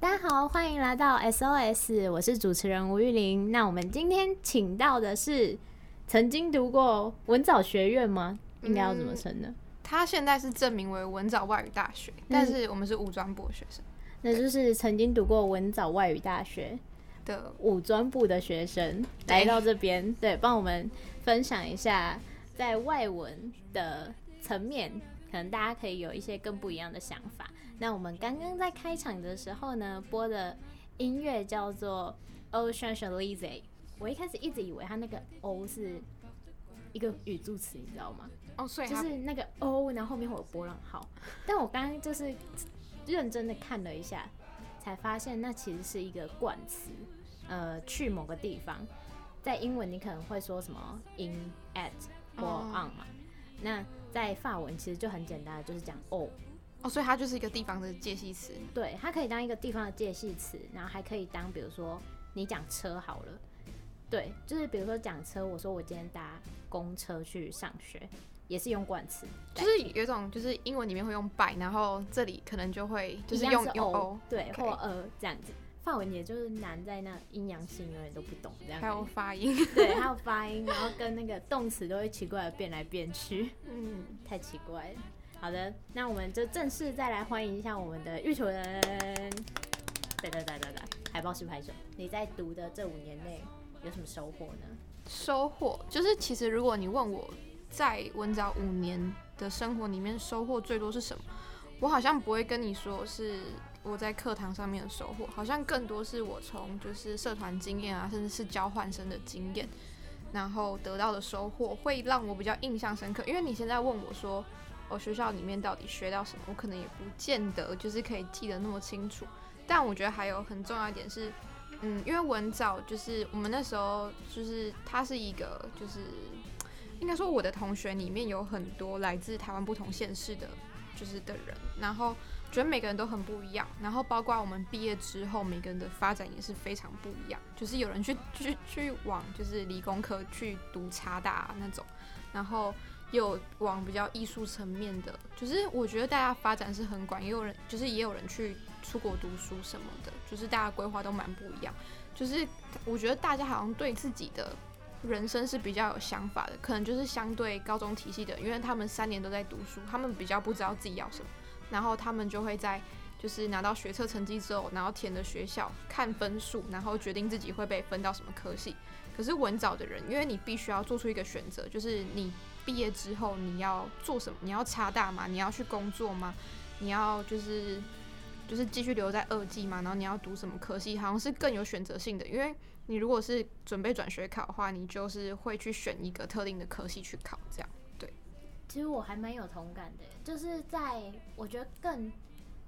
大家好，欢迎来到 SOS，我是主持人吴玉玲。那我们今天请到的是曾经读过文藻学院吗？嗯、应该要怎么称呢？他现在是证明为文藻外语大学，嗯、但是我们是武专部的学生，那就是曾经读过文藻外语大学的武专部的学生来到这边，对，帮我们分享一下在外文的层面，可能大家可以有一些更不一样的想法。那我们刚刚在开场的时候呢，播的音乐叫做《Oh Champs-Élysées》。我一开始一直以为它那个 “O” 是一个语助词，你知道吗？哦，所以就是那个 “O”，然后后面会有波浪号。但我刚刚就是认真的看了一下，才发现那其实是一个冠词，呃，去某个地方。在英文你可能会说什么 “in”、“at” 或 “on” 嘛。那在法文其实就很简单的，就是讲 “O”。哦，所以它就是一个地方的介系词。对，它可以当一个地方的介系词，然后还可以当，比如说你讲车好了，对，就是比如说讲车，我说我今天搭公车去上学，也是用冠词，就是有一种就是英文里面会用 by，然后这里可能就会就是用用 o，对.或呃这样子。法文也就是难在那阴阳性永远都不懂这样，还有发音，对，还有发音，然后跟那个动词都会奇怪的变来变去，嗯，太奇怪了。好的，那我们就正式再来欢迎一下我们的玉纯。对对对对对，海报式拍手。你在读的这五年内有什么收获呢？收获就是，其实如果你问我在文藻五年的生活里面收获最多是什么，我好像不会跟你说是我在课堂上面的收获，好像更多是我从就是社团经验啊，甚至是交换生的经验，然后得到的收获会让我比较印象深刻。因为你现在问我说。我学校里面到底学到什么？我可能也不见得就是可以记得那么清楚。但我觉得还有很重要一点是，嗯，因为文藻就是我们那时候就是它是一个就是应该说我的同学里面有很多来自台湾不同县市的，就是的人。然后觉得每个人都很不一样。然后包括我们毕业之后，每个人的发展也是非常不一样。就是有人去去去往就是理工科去读插大那种，然后。有往比较艺术层面的，就是我觉得大家发展是很广，也有人就是也有人去出国读书什么的，就是大家规划都蛮不一样。就是我觉得大家好像对自己的人生是比较有想法的，可能就是相对高中体系的，因为他们三年都在读书，他们比较不知道自己要什么，然后他们就会在就是拿到学测成绩之后，然后填的学校看分数，然后决定自己会被分到什么科系。可是文藻的人，因为你必须要做出一个选择，就是你。毕业之后你要做什么？你要插大吗？你要去工作吗？你要就是就是继续留在二技吗？然后你要读什么科系？好像是更有选择性的，因为你如果是准备转学考的话，你就是会去选一个特定的科系去考，这样。对，其实我还蛮有同感的，就是在我觉得更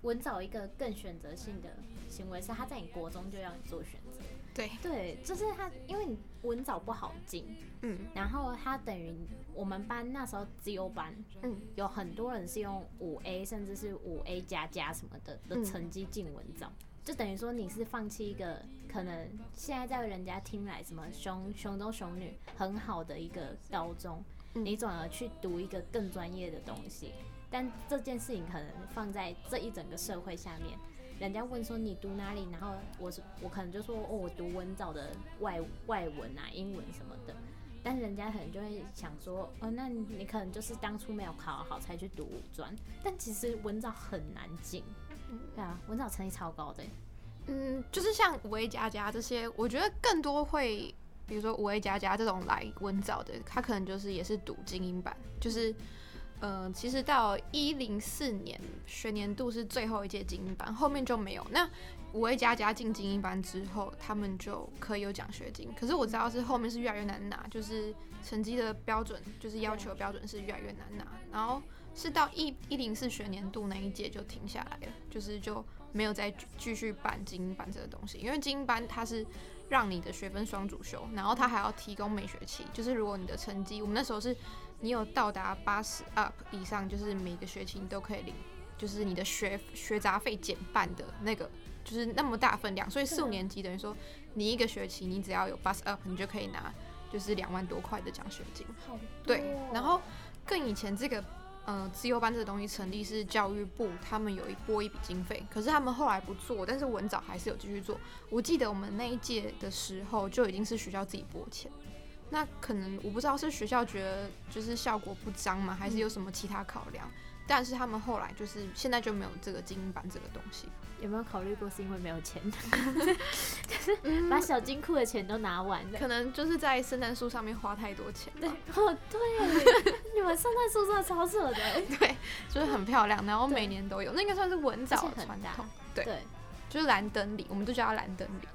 文藻一个更选择性的行为是，他在你国中就要你做选择。对对，就是他，因为你文藻不好进，嗯，然后他等于我们班那时候资优班，嗯，有很多人是用五 A 甚至是五 A 加加什么的的成绩进文藻，嗯，就等于说你是放弃一个可能现在在人家听来什么熊熊中熊女很好的一个高中，嗯，你转而去读一个更专业的东西，但这件事情可能放在这一整个社会下面。人家问说你读哪里，然后我是我可能就说哦，我读文藻的外外文啊，英文什么的，但人家可能就会想说哦，那你可能就是当初没有考好才去读五专，但其实文藻很难进，对啊，文藻成绩超高的，嗯，就是像五 A 加加这些，我觉得更多会，比如说五 A 加加这种来文藻的，他可能就是也是读精英班，就是。嗯、其实到一零四年学年度是最后一届精英班，后面就没有。那五 A 加加进精英班之后，他们就可以有奖学金。可是我知道是后面是越来越难拿，就是成绩的标准，就是要求标准是越来越难拿。然后是到一一零四学年度那一届就停下来了，就是就没有再继续办精英班这个东西。因为精英班它是让你的学分双主修，然后他还要提供每学期，就是如果你的成绩，我们那时候是你有到达八十 up 以上，就是每个学期你都可以领，就是你的学学杂费减半的那个。就是那么大分量，所以四五年级等于说，你一个学期你只要有八十 up，你就可以拿就是两万多块的奖学金。好，对。然后更以前这个呃自由班这个东西成立是教育部他们有一拨一笔经费，可是他们后来不做，但是文藻还是有继续做。我记得我们那一届的时候就已经是学校自己拨钱，那可能我不知道是学校觉得就是效果不彰嘛，还是有什么其他考量？嗯但是他们后来就是现在就没有这个精英版这个东西，有没有考虑过是因为没有钱，就是把小金库的钱都拿完了，可能就是在圣诞树上面花太多钱。对，哦对，你们圣诞树真的超扯的，对，就是很漂亮，然后每年都有，那应该算是文藻的传统，对，对就是蓝灯里，我们都叫它蓝灯里，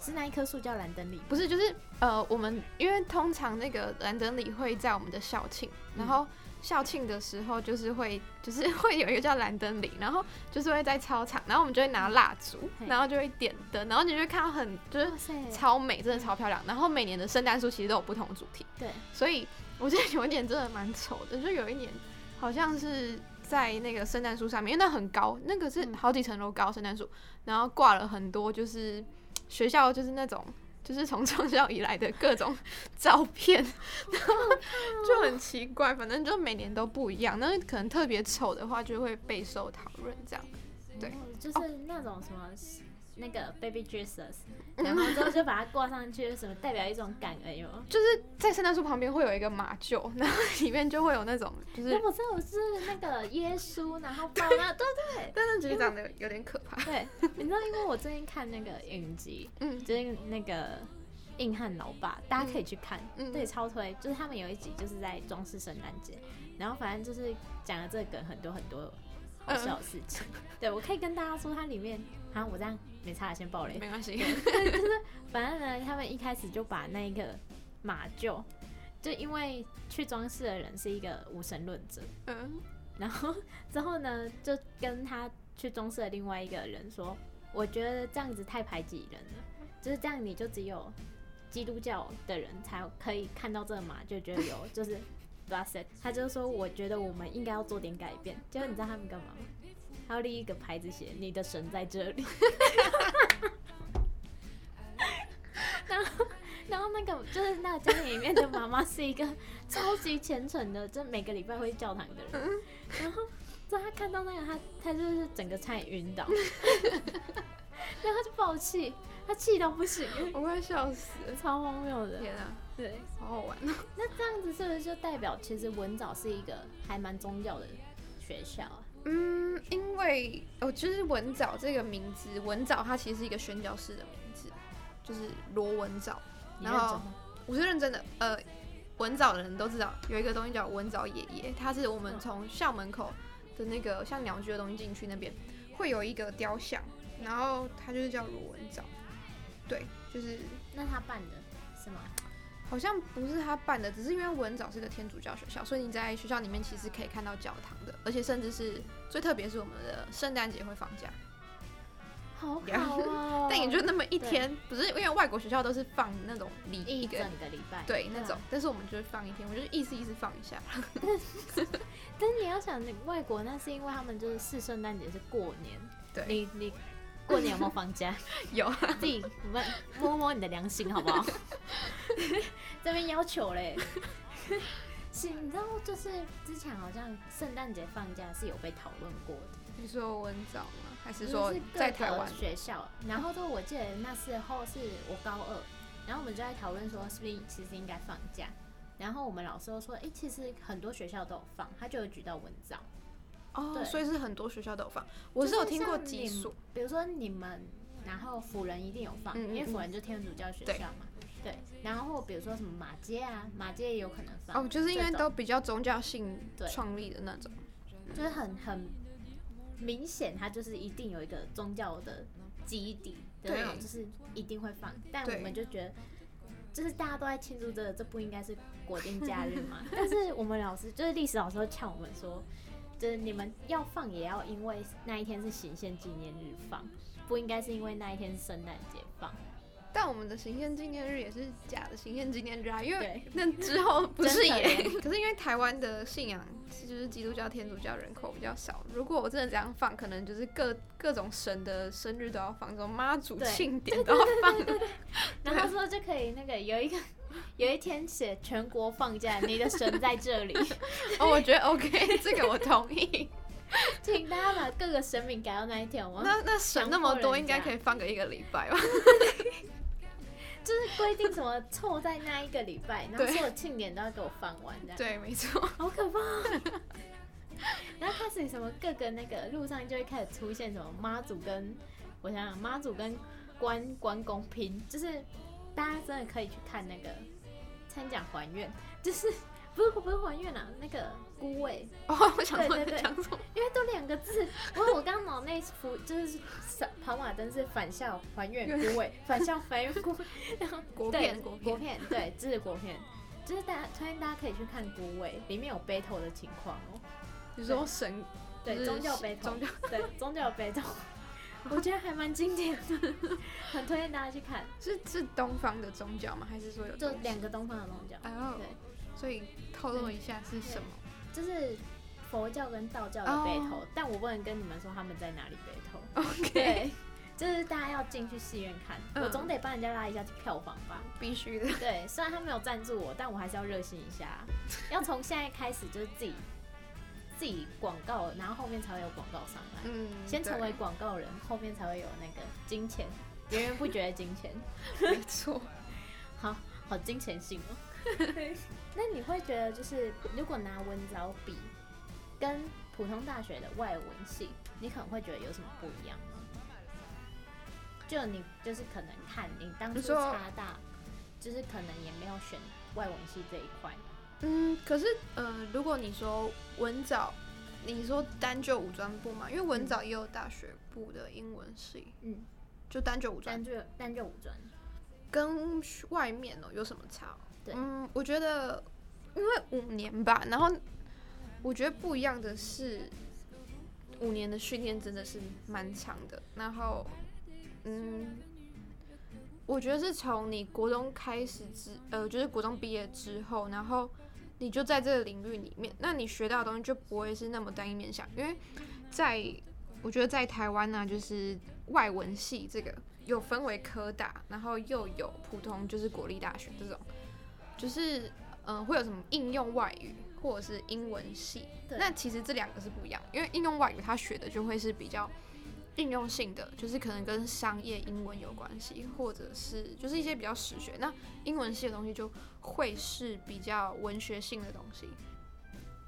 是那一棵树叫蓝灯里？不是，就是呃，我们因为通常那个蓝灯里会在我们的校庆，然后。校庆的时候，就是会，就是会有一个叫蓝灯里，然后就是会在操场，然后我们就会拿蜡烛，然后就会点灯，然后你就会看到很就是超美，真的超漂亮。然后每年的圣诞树其实都有不同主题，对，所以我觉得有一点真的蛮丑的，就有一年好像是在那个圣诞树上面，因为那很高，那个是好几层楼高圣诞树，然后挂了很多就是学校就是那种。就是从创校以来的各种照片，然 后就很奇怪，反正就每年都不一样。那可能特别丑的话，就会备受讨论。这样，对，就是那种什么那个 Baby Jesus，然后之后就把它挂上去，什么代表一种感恩哟。就是在圣诞树旁边会有一个马厩，然后里面就会有那种，就是我知道我是那个耶稣，然后放那，对对。但是觉得长得有点可怕。对，你知道，因为我最近看那个影集，嗯，就是那个硬汉老爸，大家可以去看，嗯，对，超推。就是他们有一集就是在装饰圣诞节，然后反正就是讲了这个梗很多很多好笑的事情。对，我可以跟大家说，它里面，好，我这样。没差，先爆雷。没关系，就 是反正呢，他们一开始就把那个马厩，就因为去装饰的人是一个无神论者，嗯，然后之后呢，就跟他去装饰的另外一个人说，我觉得这样子太排挤人了，就是这样，你就只有基督教的人才可以看到这个马，就觉得有 就是 blessed，他就说，我觉得我们应该要做点改变，结果你知道他们干嘛吗？还有另一个牌子写“你的神在这里”，然后那个就是那个家庭里面的妈妈是一个超级虔诚的，就每个礼拜会去教堂的人。然后，就他看到那个，他他就是整个差点晕倒，然后他就爆气，他气到不行，我快笑死，超荒谬的。天啊，对，好好玩哦。那这样子是不是就代表其实文藻是一个还蛮宗教的学校啊？嗯，因为哦，就是文藻这个名字，文藻它其实是一个宣教士的名字，就是罗文藻。然后我是认真的，呃，文藻的人都知道有一个东西叫文藻爷爷，他是我们从校门口的那个像鸟居的东西进去那边会有一个雕像，然后他就是叫罗文藻。对，就是那他办的是吗？好像不是他办的，只是因为文藻是个天主教学校，所以你在学校里面其实可以看到教堂的，而且甚至是最特别是我们的圣诞节会放假，好好哦。但也就那么一天，不是因为外国学校都是放那种礼一整个礼拜，对那种，但是我们就是放一天，我就是意思意思放一下。但是你要想，外国那是因为他们就是是圣诞节是过年，对，你你。过年有没有放假？有，自己摸摸你的良心好不好？这边要求嘞，是，你知道，就是之前好像圣诞节放假是有被讨论过的。你说文藻吗？还是说在台湾学校？然后就我记得那时候是我高二，然后我们就在讨论说是不是其实应该放假。然后我们老师都说，哎、欸，其实很多学校都有放，他就有举到文藻。哦，所以是很多学校都有放。我是有听过几所，比如说你们，然后辅仁一定有放，嗯嗯嗯，因为辅仁就天主教学校嘛。对，然后比如说什么马街啊，马街也有可能放。哦，就是因为都比较宗教性创立的那种，就是很很明显，它就是一定有一个宗教的基底的那种，就是一定会放。但我们就觉得，就是大家都在庆祝这个，这不应该是国定假日吗？但是我们老师就是历史老师都劝我们说，就是你们要放也要因为那一天是行宪纪念日放，不应该是因为那一天是圣诞节放。但我们的行宪纪念日也是假的行宪纪念日啊，因为那之后不是也？可是因为台湾的信仰就是基督教、天主教人口比较少，如果我真的这样放，可能就是各各种神的生日都要放，这种妈祖庆典都要放。然后说就可以那个有一个有一天写全国放假，你的神在这里。哦，我觉得 OK，这个我同意。请大家把各个神明改到那一天，我那那神那么多，应该可以放个一个礼拜吧。就是规定什么凑在那一个礼拜，然后所有庆典都要给我放完，这样对，没错，好可怕。然后开始什么各个那个路上就会开始出现什么妈祖跟，我想想妈祖跟关关公拼，就是大家真的可以去看那个参奖还愿，就是。不是不是还愿啊，那个孤位哦，我想说对对对，因为都两个字。不过我刚脑内浮就是跑马灯是返校还愿孤位，返校还愿孤，然后国片国国片对，这是国片，就是大家推荐大家可以去看孤位，里面有 battle 的情况哦。你说神对宗教 battle 宗教对宗教 battle，我觉得还蛮经典的，很推荐大家去看。是是东方的宗教吗？还是说有就两个东方的宗教？哦，对。所以透露一下是什么？就是佛教跟道教的 battle，、oh. 但我不能跟你们说他们在哪里 battle。OK，就是大家要进去戏院看，嗯、我总得帮人家拉一下票房吧？必须的。对，虽然他没有赞助我，但我还是要热心一下。要从现在开始就是自己自己广告，然后后面才会有广告上来。嗯，先成为广告人，后面才会有那个金钱，源源不绝的金钱。没错。好好金钱性哦。那你会觉得，就是如果拿文藻比，跟普通大学的外文系，你可能会觉得有什么不一样吗？就你就是可能看你当初差大，就是可能也没有选外文系这一块。嗯，可是呃，如果你说文藻，你说单就武专部嘛，因为文藻也有大学部的英文系，嗯，就单就武专，单就单就武专，跟外面哦有什么差？嗯，我觉得因为五年吧，然后我觉得不一样的是，五年的训练真的是蛮长的。然后，嗯，我觉得是从你国中开始之，呃，就是国中毕业之后，然后你就在这个领域里面，那你学到的东西就不会是那么单一面向。因为在我觉得在台湾呢，就是外文系这个有分为科大，然后又有普通，就是国立大学这种。就是，嗯、呃，会有什么应用外语或者是英文系？那其实这两个是不一样，因为应用外语它学的就会是比较应用性的，就是可能跟商业英文有关系，或者是就是一些比较实学。那英文系的东西就会是比较文学性的东西。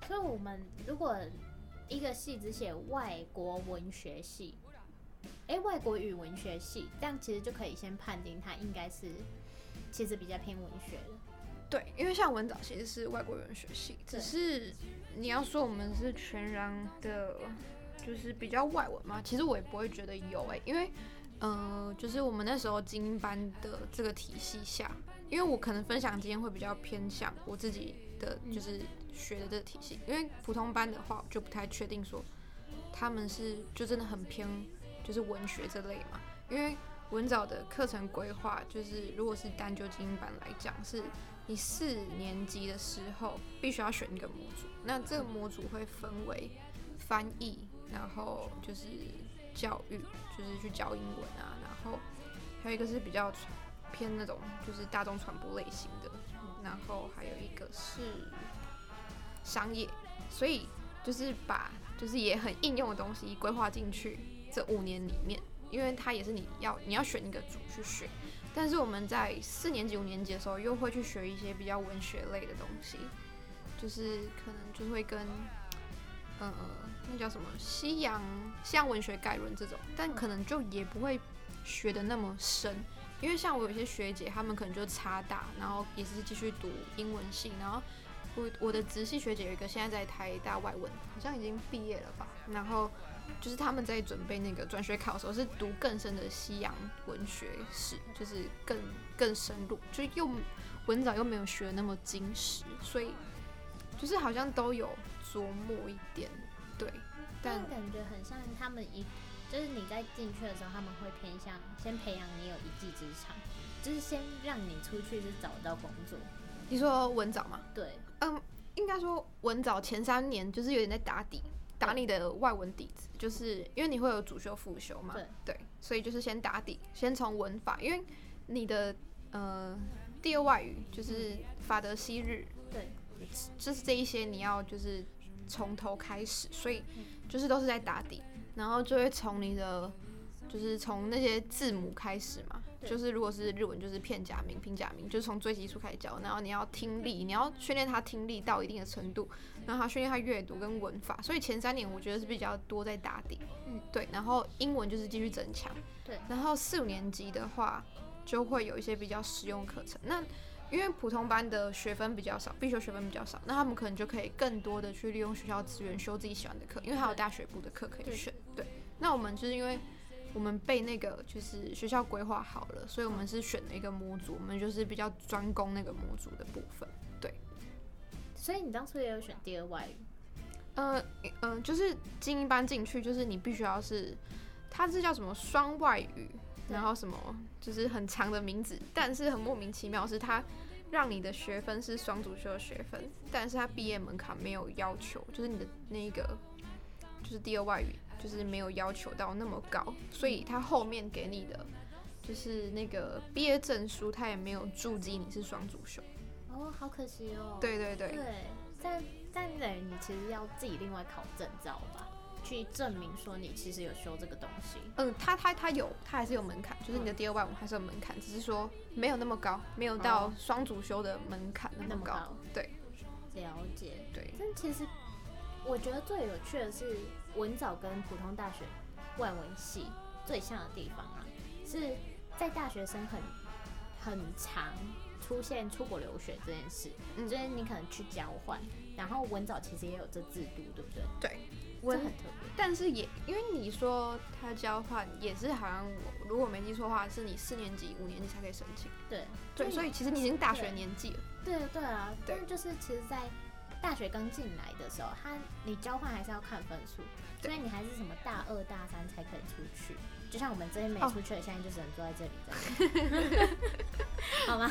所以，我们如果一个系只写外国文学系，哎、欸，外国语文学系，这样其实就可以先判定它应该是其实比较偏文学的。对，因为像文藻其实是外国人学系，只是你要说我们是全然的，就是比较外文嘛，其实我也不会觉得有诶、欸，因为，呃，就是我们那时候精英班的这个体系下，因为我可能分享经验会比较偏向我自己的，就是学的这个体系，因为普通班的话就不太确定说他们是就真的很偏就是文学这类嘛，因为文藻的课程规划就是如果是单就精英班来讲是。你四年级的时候必须要选一个模组，那这个模组会分为翻译，然后就是教育，就是去教英文啊，然后还有一个是比较偏那种就是大众传播类型的，然后还有一个是商业，所以就是把就是也很应用的东西规划进去这五年里面，因为它也是你要你要选一个组去选。但是我们在四年级、五年级的时候，又会去学一些比较文学类的东西，就是可能就会跟，呃，那叫什么西洋西洋文学概论这种，但可能就也不会学得那么深，因为像我有些学姐，她们可能就差大，然后也是继续读英文系，然后我我的直系学姐有一个现在在台大外文，好像已经毕业了吧，然后就是他们在准备那个转学考的时候，是读更深的西洋文学史，就是更更深入，就又文藻又没有学那么精实，所以就是好像都有琢磨一点，对。但感觉很像他们一，就是你在进去的时候，他们会偏向先培养你有一技之长，就是先让你出去是找到工作。你说文藻吗？对，嗯，应该说文藻前三年就是有点在打底。打你的外文底子，就是因为你会有主修副修嘛，对，对，所以就是先打底，先从文法，因为你的呃第二外语就是法德西日，对，就是这一些你要就是从头开始，所以就是都是在打底，然后就会从你的就是从那些字母开始嘛。就是如果是日文，就是片假名、平假名，就是从最基础开始教，然后你要听力，你要训练他听力到一定的程度，然后他训练他阅读跟文法，所以前三年我觉得是比较多在打底，嗯，对，然后英文就是继续增强，对，然后四五年级的话就会有一些比较实用课程，那因为普通班的学分比较少，必修学分比较少，那他们可能就可以更多的去利用学校资源修自己喜欢的课，因为还有大学部的课可以选，对，那我们就是因为。我们被那个就是学校规划好了，所以我们是选了一个模组，我们就是比较专攻那个模组的部分。对，所以你当初也有选第二外语？呃，嗯、就是精英班进去，就是你必须要是，它是叫什么双外语，然后什么就是很长的名字，但是很莫名其妙，是它让你的学分是双主修的学分，但是它毕业门槛没有要求，就是你的那个就是第二外语。就是没有要求到那么高，所以他后面给你的就是那个毕业证书，他也没有注记你是双主修。哦，好可惜哦。对对对。对，但但等于你其实要自己另外考证照吧，去证明说你其实有修这个东西。嗯，他他他有，他还是有门槛，就是你的第二外语还是有门槛，只是说没有那么高，没有到双主修的门槛那么高。哦，对，了解。对，但其实我觉得最有趣的是。文藻跟普通大学外文系最像的地方啊，是在大学生很很常出现出国留学这件事，嗯，就是你可能去交换，然后文藻其实也有这制度，对不对？对，文很特别，但是也因为你说他交换也是好像我如果没记错的话，是你四年级、五年级才可以申请。对对，所以其实你已经大学年纪了。对对，对啊，对，但就是其实，在大学刚进来的时候，他你交换还是要看分数。所以你还是什么大二大三才可以出去，就像我们这边没出去的，oh. 现在就只能坐在这里，这样 好吗？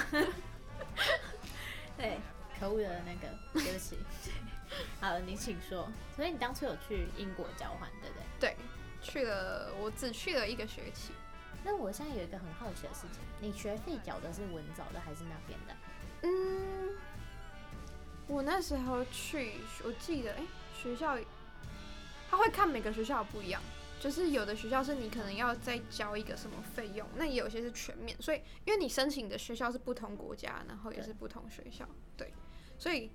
对，可恶的那个，对不起。好了，你请说。所以你当初有去英国交换，对不对？对，去了，我只去了一个学期。那我现在有一个很好奇的事情，你学费缴的是文藻的还是那边的？嗯，我那时候去，我记得，哎、学校。他会看每个学校不一样，就是有的学校是你可能要再交一个什么费用，那也有些是全免。所以因为你申请的学校是不同国家，然后也是不同学校，对，对。所以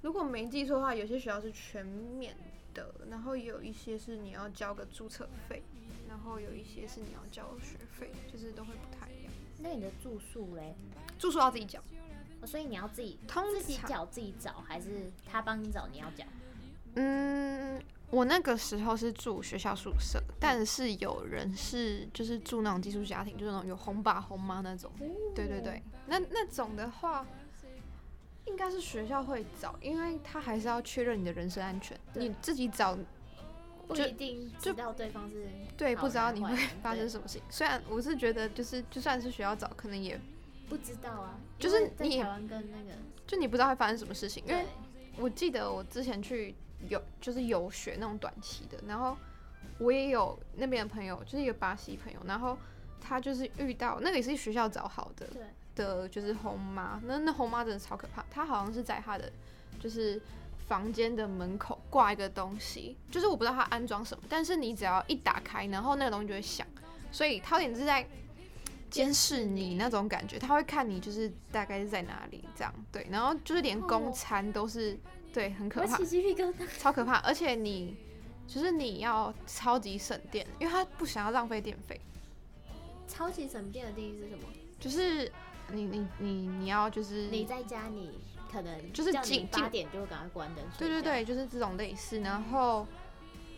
如果没记错的话，有些学校是全免的，然后有一些是你要交个注册费，然后有一些是你要交学费，就是都会不太一样。那你的住宿嘞？住宿要自己缴，所以你要自己通自己缴自己找，还是他帮你找你要缴？嗯。我那个时候是住学校宿舍，但是有人是就是住那种寄宿家庭，就是那种有红爸红妈那种。对对对，那那种的话，应该是学校会找，因为他还是要确认你的人身安全。你自己找，不一定知道对方是对，不知道你会发生什么事情。虽然我是觉得，就是就算是学校找，可能也不知道啊。就是你台湾跟那个，就你不知道会发生什么事情，因为我记得我之前去。游就是游学那种短期的，然后我也有那边的朋友，就是一个巴西朋友，然后他就是遇到那个也是学校找好的，对的，就是红妈，那那红妈真的超可怕，她好像是在她的就是房间的门口挂一个东西，就是我不知道他安装什么，但是你只要一打开，然后那个东西就会响，所以他有点是在监视你那种感觉，他会看你就是大概是在哪里这样，对，然后就是连公餐都是。对，很可怕，超可怕，而且你就是你要超级省电，因为他不想要浪费电费。超级省电的定义是什么？就是你你你你要就是你在家你可能就是几八点就会赶快关灯。对对对，就是这种类似。然后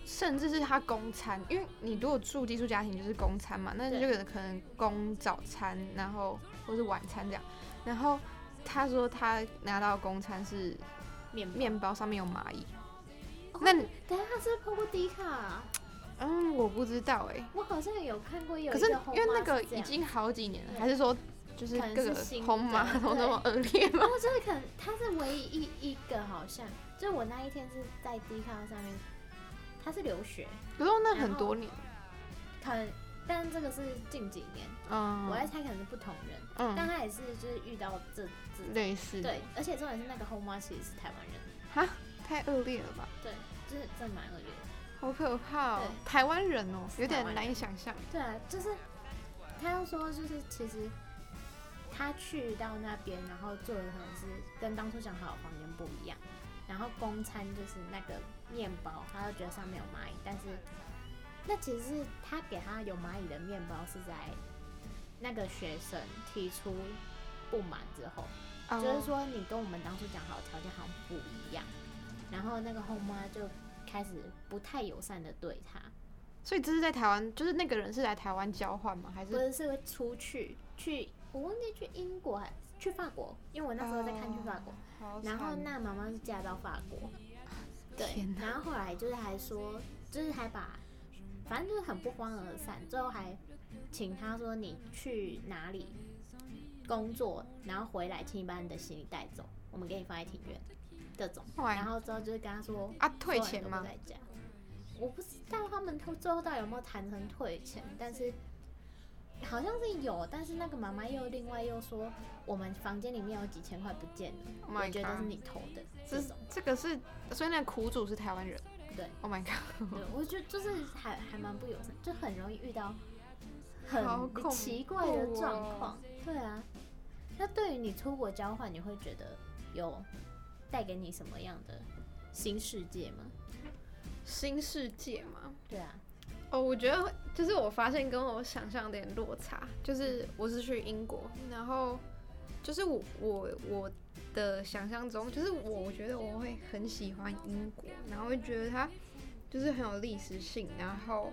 甚至是他供餐，因为你如果住寄宿家庭就是供餐嘛，那就有可能供早餐，然后或是晚餐这样。然后他说他拿到供餐是面面包上面有蚂蚁。哦、那你等下他是不是 po 过迪卡、啊？嗯，我不知道哎、欸。我好像有看过有，可是因为那个已经好几年了，还是说就是各个红马都那么恶劣吗？然后就是可能他是唯一一个好像，就我那一天是在 D 卡上面。他是留学，不用那很多年，可能，但这个是近几年，嗯，我在猜可能是不同人，嗯，但他也是就是遇到这这类似，对，而且重点是那个后妈其实是台湾人，哈，太恶劣了吧？对，就是真蛮恶劣的，好可怕哦，台湾人哦，有点难以想象，对啊，就是他又说就是其实他去到那边，然后做的可能是跟当初讲好的房间不一样。然后公餐就是那个面包，他就觉得上面有蚂蚁，但是那其实是他给他有蚂蚁的面包是在那个学生提出不满之后，oh. 就是说你跟我们当初讲好的条件好像不一样，然后那个后妈就开始不太友善的对他。所以这是在台湾，就是那个人是来台湾交换吗？还是？不是，是会出去去，我忘记去英国还去法国，因为我那时候在看去法国。Oh. 然后那妈妈是嫁到法国，对，然后后来就是还说，就是还把，反正就是很不欢而散，最后还请他说你去哪里工作，然后回来，请你把你的行李带走，我们给你放在庭院，这种，然后之后就是跟他说啊退钱吗？我不知道他们最后到底有没有谈成退钱，但是。好像是有，但是那个妈妈又另外又说，我们房间里面有几千块不见了，oh、我觉得是你偷的。这这个是，所以那个苦主是台湾人。对，Oh my god！对，我觉得就是还还蛮不友善，就很容易遇到很奇怪的状况。哦、对啊，那对于你出国交换，你会觉得有带给你什么样的新世界吗？新世界吗？对啊。哦，我觉得就是我发现跟我想象有点落差，就是我是去英国，然后就是我我我的想象中，就是我我觉得我会很喜欢英国，然后会觉得它就是很有历史性，然后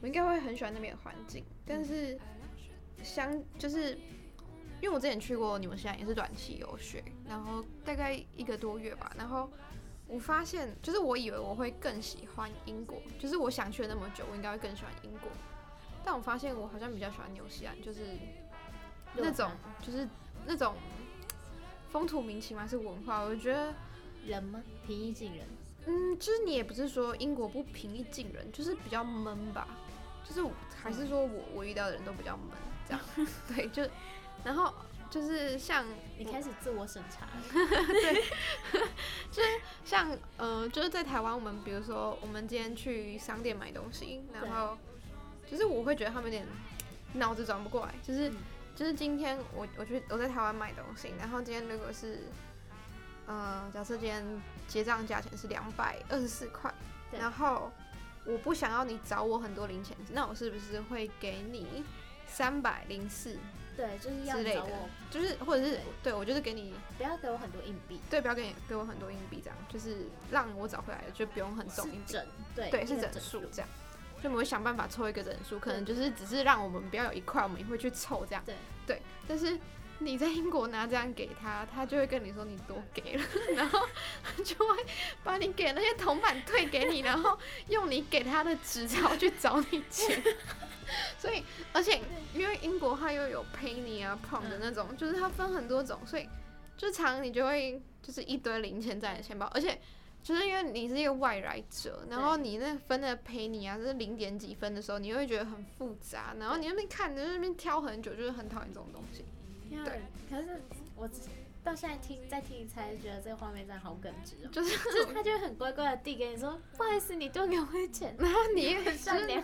我应该会很喜欢那边的环境，但是相就是因为我之前去过，你们现在也是短期游学，然后大概一个多月吧，然后。我发现，就是我以为我会更喜欢英国，就是我想去了那么久，我应该会更喜欢英国。但我发现我好像比较喜欢纽西兰，就是那种，就是那种风土民情嘛，是文化。我觉得人吗？平易近人。嗯，其实你也不是说英国不平易近人，就是比较闷吧。就是还是说我我遇到的人都比较闷，这样。对，就然后。就是像你开始自我审查，对，就是像呃，就是在台湾，我们比如说我们今天去商店买东西，然后就是我会觉得他们有点脑子转不过来，就是、嗯、就是今天我我去我在台湾买东西，然后今天如果是呃，假设今天结账价钱是两百二十四块，然后我不想要你找我很多零钱，那我是不是会给你三百零四？对，就是要找我，就是或者是对，对我就是给你，不要给我很多硬币，对，不要给你给我很多硬币，这样就是让我找回来的就不用很重硬整，对对，是整数。这样，就我们会想办法凑一个整数，可能就是只是让我们不要有一块，我们也会去凑这样，对。对，但是你在英国拿这样给他，他就会跟你说你多给了，然后就会把你给那些铜板退给你，然后用你给他的纸钞去找你钱。所以，而且因为英国它又有 penny 啊、pound 的那种，嗯、就是它分很多种，所以就常你就会就是一堆零钱在你的钱包，而且就是因为你是一个外来者，然后你那分的 penny 啊就是零点几分的时候，你会觉得很复杂，然后你那边看，你那边挑很久，就是很讨厌这种东西。对，可是我。到现在听再听一次，觉得这个画面真的好耿直哦。就是，就是他就会很乖乖的递给你说，不好意思，你多给我一钱。然后你也很善良，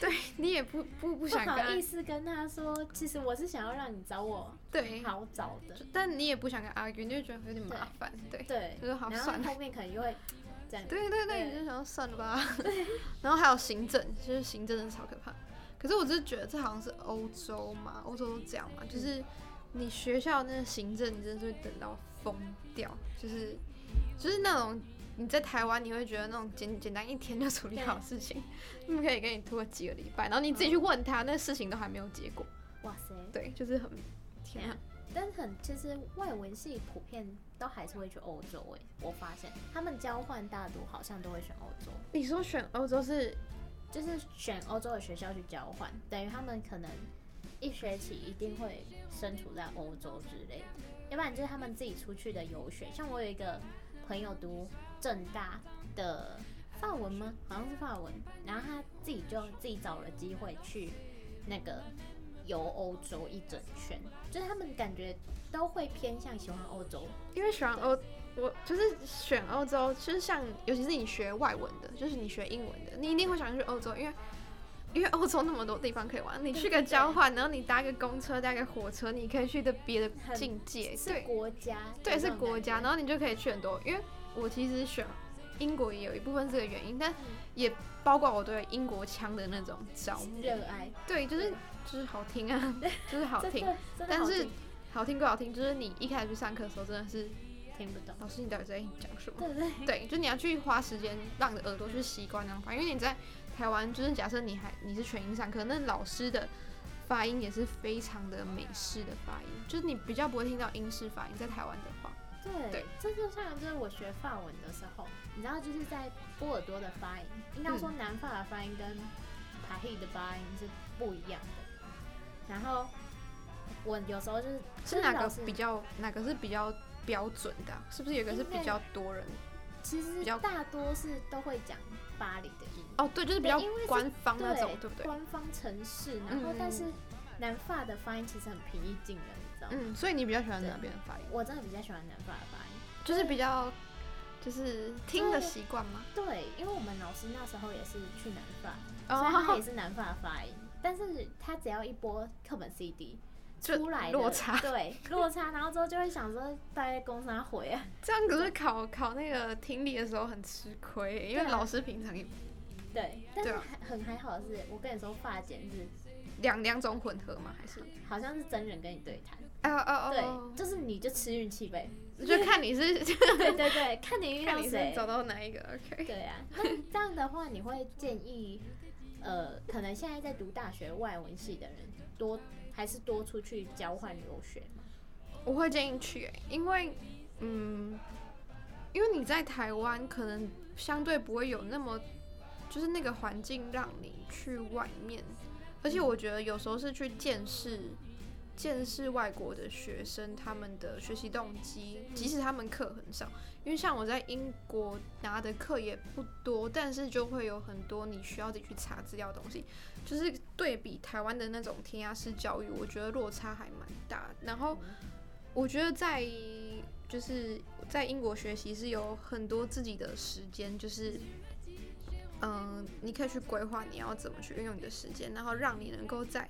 对 你也不不不想不好意思跟他说，其实我是想要让你找我，对，好找的。但你也不想跟 argue，你就觉得有点麻烦，对对，就是好算。然后后面可能就会这样，对对对，你就想要算了吧。然后还有行政，就是行政真的超可怕。可是我只是觉得这好像是欧洲嘛，欧洲都这样嘛，就是。你学校那个行政，你真的是会等到疯掉，就是就是那种你在台湾你会觉得那种简简单一天就处理好事情，他们可以给你拖几个礼拜，然后你自己去问他，那事情都还没有结果。哇塞，对，就是很天啊。但是很其实外文系普遍都还是会去欧洲诶，我发现他们交换大多好像都会选欧洲。你说选欧洲是，就是选欧洲的学校去交换，等于他们可能一学期一定会身处在欧洲之类的，要不然就是他们自己出去的游学。像我有一个朋友读政大的法文吗？好像是法文，然后他自己就自己找了机会去那个。游欧洲一整圈，就是他们感觉都会偏向喜欢欧洲，因为喜欢欧，我就是选欧洲，就是像尤其是你学外文的，就是你学英文的，你一定会想去欧洲，因为因为欧洲那么多地方可以玩，你去个交换，然后你搭个公车，搭个火车，你可以去的别的境界，对，是国家，对，是国家，然后你就可以去很多。因为我其实选英国也有一部分是这个原因，但也包括我对英国腔的那种着迷热爱，对，就是。就是好听啊，就是好听，但是好听归好听，就是你一开始去上课的时候真的是听不懂。老师，你到底在讲什么？对对对，就你要去花时间让你的耳朵去习惯那种发音，因为你在台湾，就是假设你还你是全英上课，那老师的发音也是非常的美式的发音，就是你比较不会听到英式发音。在台湾的话，对，对，这就像就是我学法文的时候，你知道就是在波尔多的发音，应该说南法的发音跟帕黑的发音是不一样的。然后我有时候就是是哪个比较哪个是比较标准的？是不是有个是比较多人？其实比较大多是都会讲巴黎的音哦，对，就是比较官方那种，对不对？官方城市，然后但是南法的发音其实很平易近人？嗯，所以你比较喜欢哪边的发音？我真的比较喜欢南法的发音，就是比较就是听的习惯吗？对，因为我们老师那时候也是去南法，所以他也是南法的发音。但是他只要一播课本 CD 出来落差，对落差，然后之后就会想说大概公三回啊，这样可是考考那个听力的时候很吃亏，因为老师平常也对，但是很还好的是，我跟你说法检是两两种混合吗？还是好像是真人跟你对谈？哦哦哦，对，就是你就吃运气呗，就看你是 对对对，看你遇到谁找到哪一个 OK？对啊，那这样的话你会建议？呃，可能现在在读大学外文系的人多，还是多出去交换留学吗？我会建议去欸，因为，嗯，因为你在台湾可能相对不会有那么，就是那个环境让你去外面，而且我觉得有时候是去见识。见识外国的学生，他们的学习动机，即使他们课很少，因为像我在英国拿的课也不多，但是就会有很多你需要自己去查资料的东西，就是对比台湾的那种填鸭式教育，我觉得落差还蛮大。然后我觉得在就是在英国学习是有很多自己的时间，就是嗯，你可以去规划你要怎么去运用你的时间，然后让你能够在。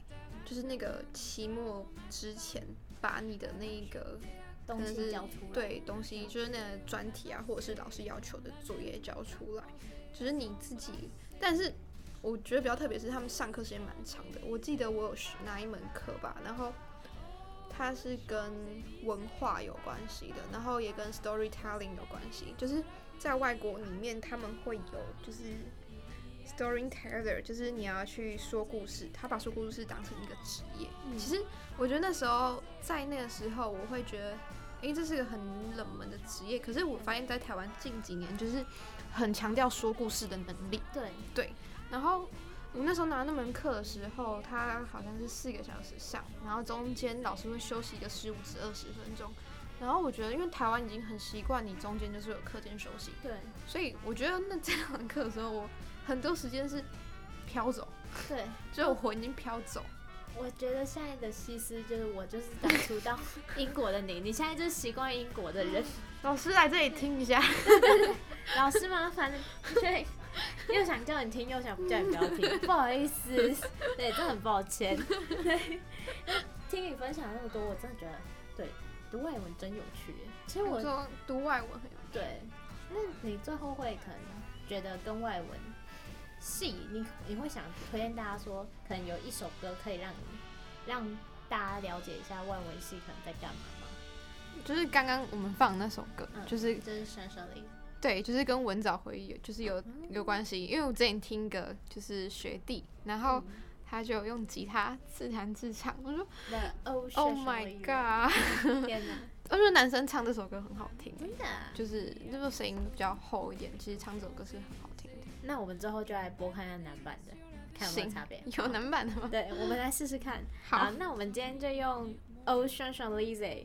就是那个期末之前，把你的那个东西交出来。对，东西就是那个专题啊，或者是老师要求的作业交出来。就是你自己，但是我觉得比较特别是他们上课时间蛮长的。我记得我有学哪一门课吧，然后它是跟文化有关系的，然后也跟 storytelling 有关系。就是在外国里面，他们会有就是。Storyteller 就是你要去说故事，他把说故事当成一个职业。嗯、其实我觉得那时候在那个时候，我会觉得，因为这是个很冷门的职业。可是我发现，在台湾近几年就是很强调说故事的能力。对对。然后我那时候拿那门课的时候，他好像是四个小时上，然后中间老师会休息一个十五至二十分钟。然后我觉得，因为台湾已经很习惯你中间就是有课间休息。对。所以我觉得那这堂课的时候，我。很多时间是飘走，对，就我魂已经飘走。我觉得现在的西施就是我，就是当初到 英国的你，你现在就是习惯英国的人。老师来这里听一下，老师麻烦，对，又想叫你听，又想叫你不要听，不好意思，对，真的很抱歉。对，听你分享那么多，我真的觉得，对，读外文真有趣。其实我说读外文很有趣。对，那你最后会可能觉得跟外文。戏，你你会想推荐大家说，可能有一首歌可以让你让大家了解一下外文系可能在干嘛吗？就是刚刚我们放的那首歌，嗯、就是这是 Changeling 对，就是跟文藻回忆有就是有有关系，因为我之前听个就是学弟，然后他就用吉他自弹自唱，我说 Oh my god，天哪！我觉得男生唱这首歌很好听，真的，就是那个声音比较厚一点，其实唱这首歌是很好。那我们之后就来播看看男版的，看有没有差别。有男版的吗？对，我们来试试看。好，那我们今天就用 Oh Shun Shun Lizzy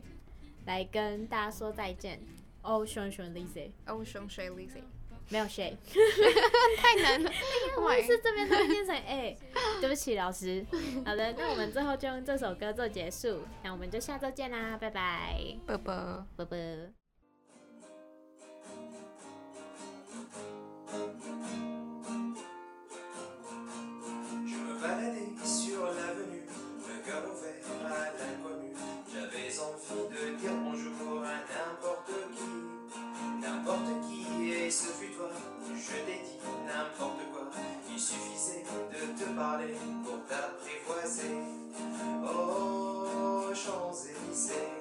来跟大家说再见。Oh Shun Shun Lizzy，Oh Shun Shun Lizzy，没有 Shay，太难了。我也是这边都会变成哎，对不起老师。好的，那我们最后就用这首歌做结束，那我们就下周见啦，拜拜，拜拜，拜拜。pour t'apprivoiser. Oh, Champs-Élysées.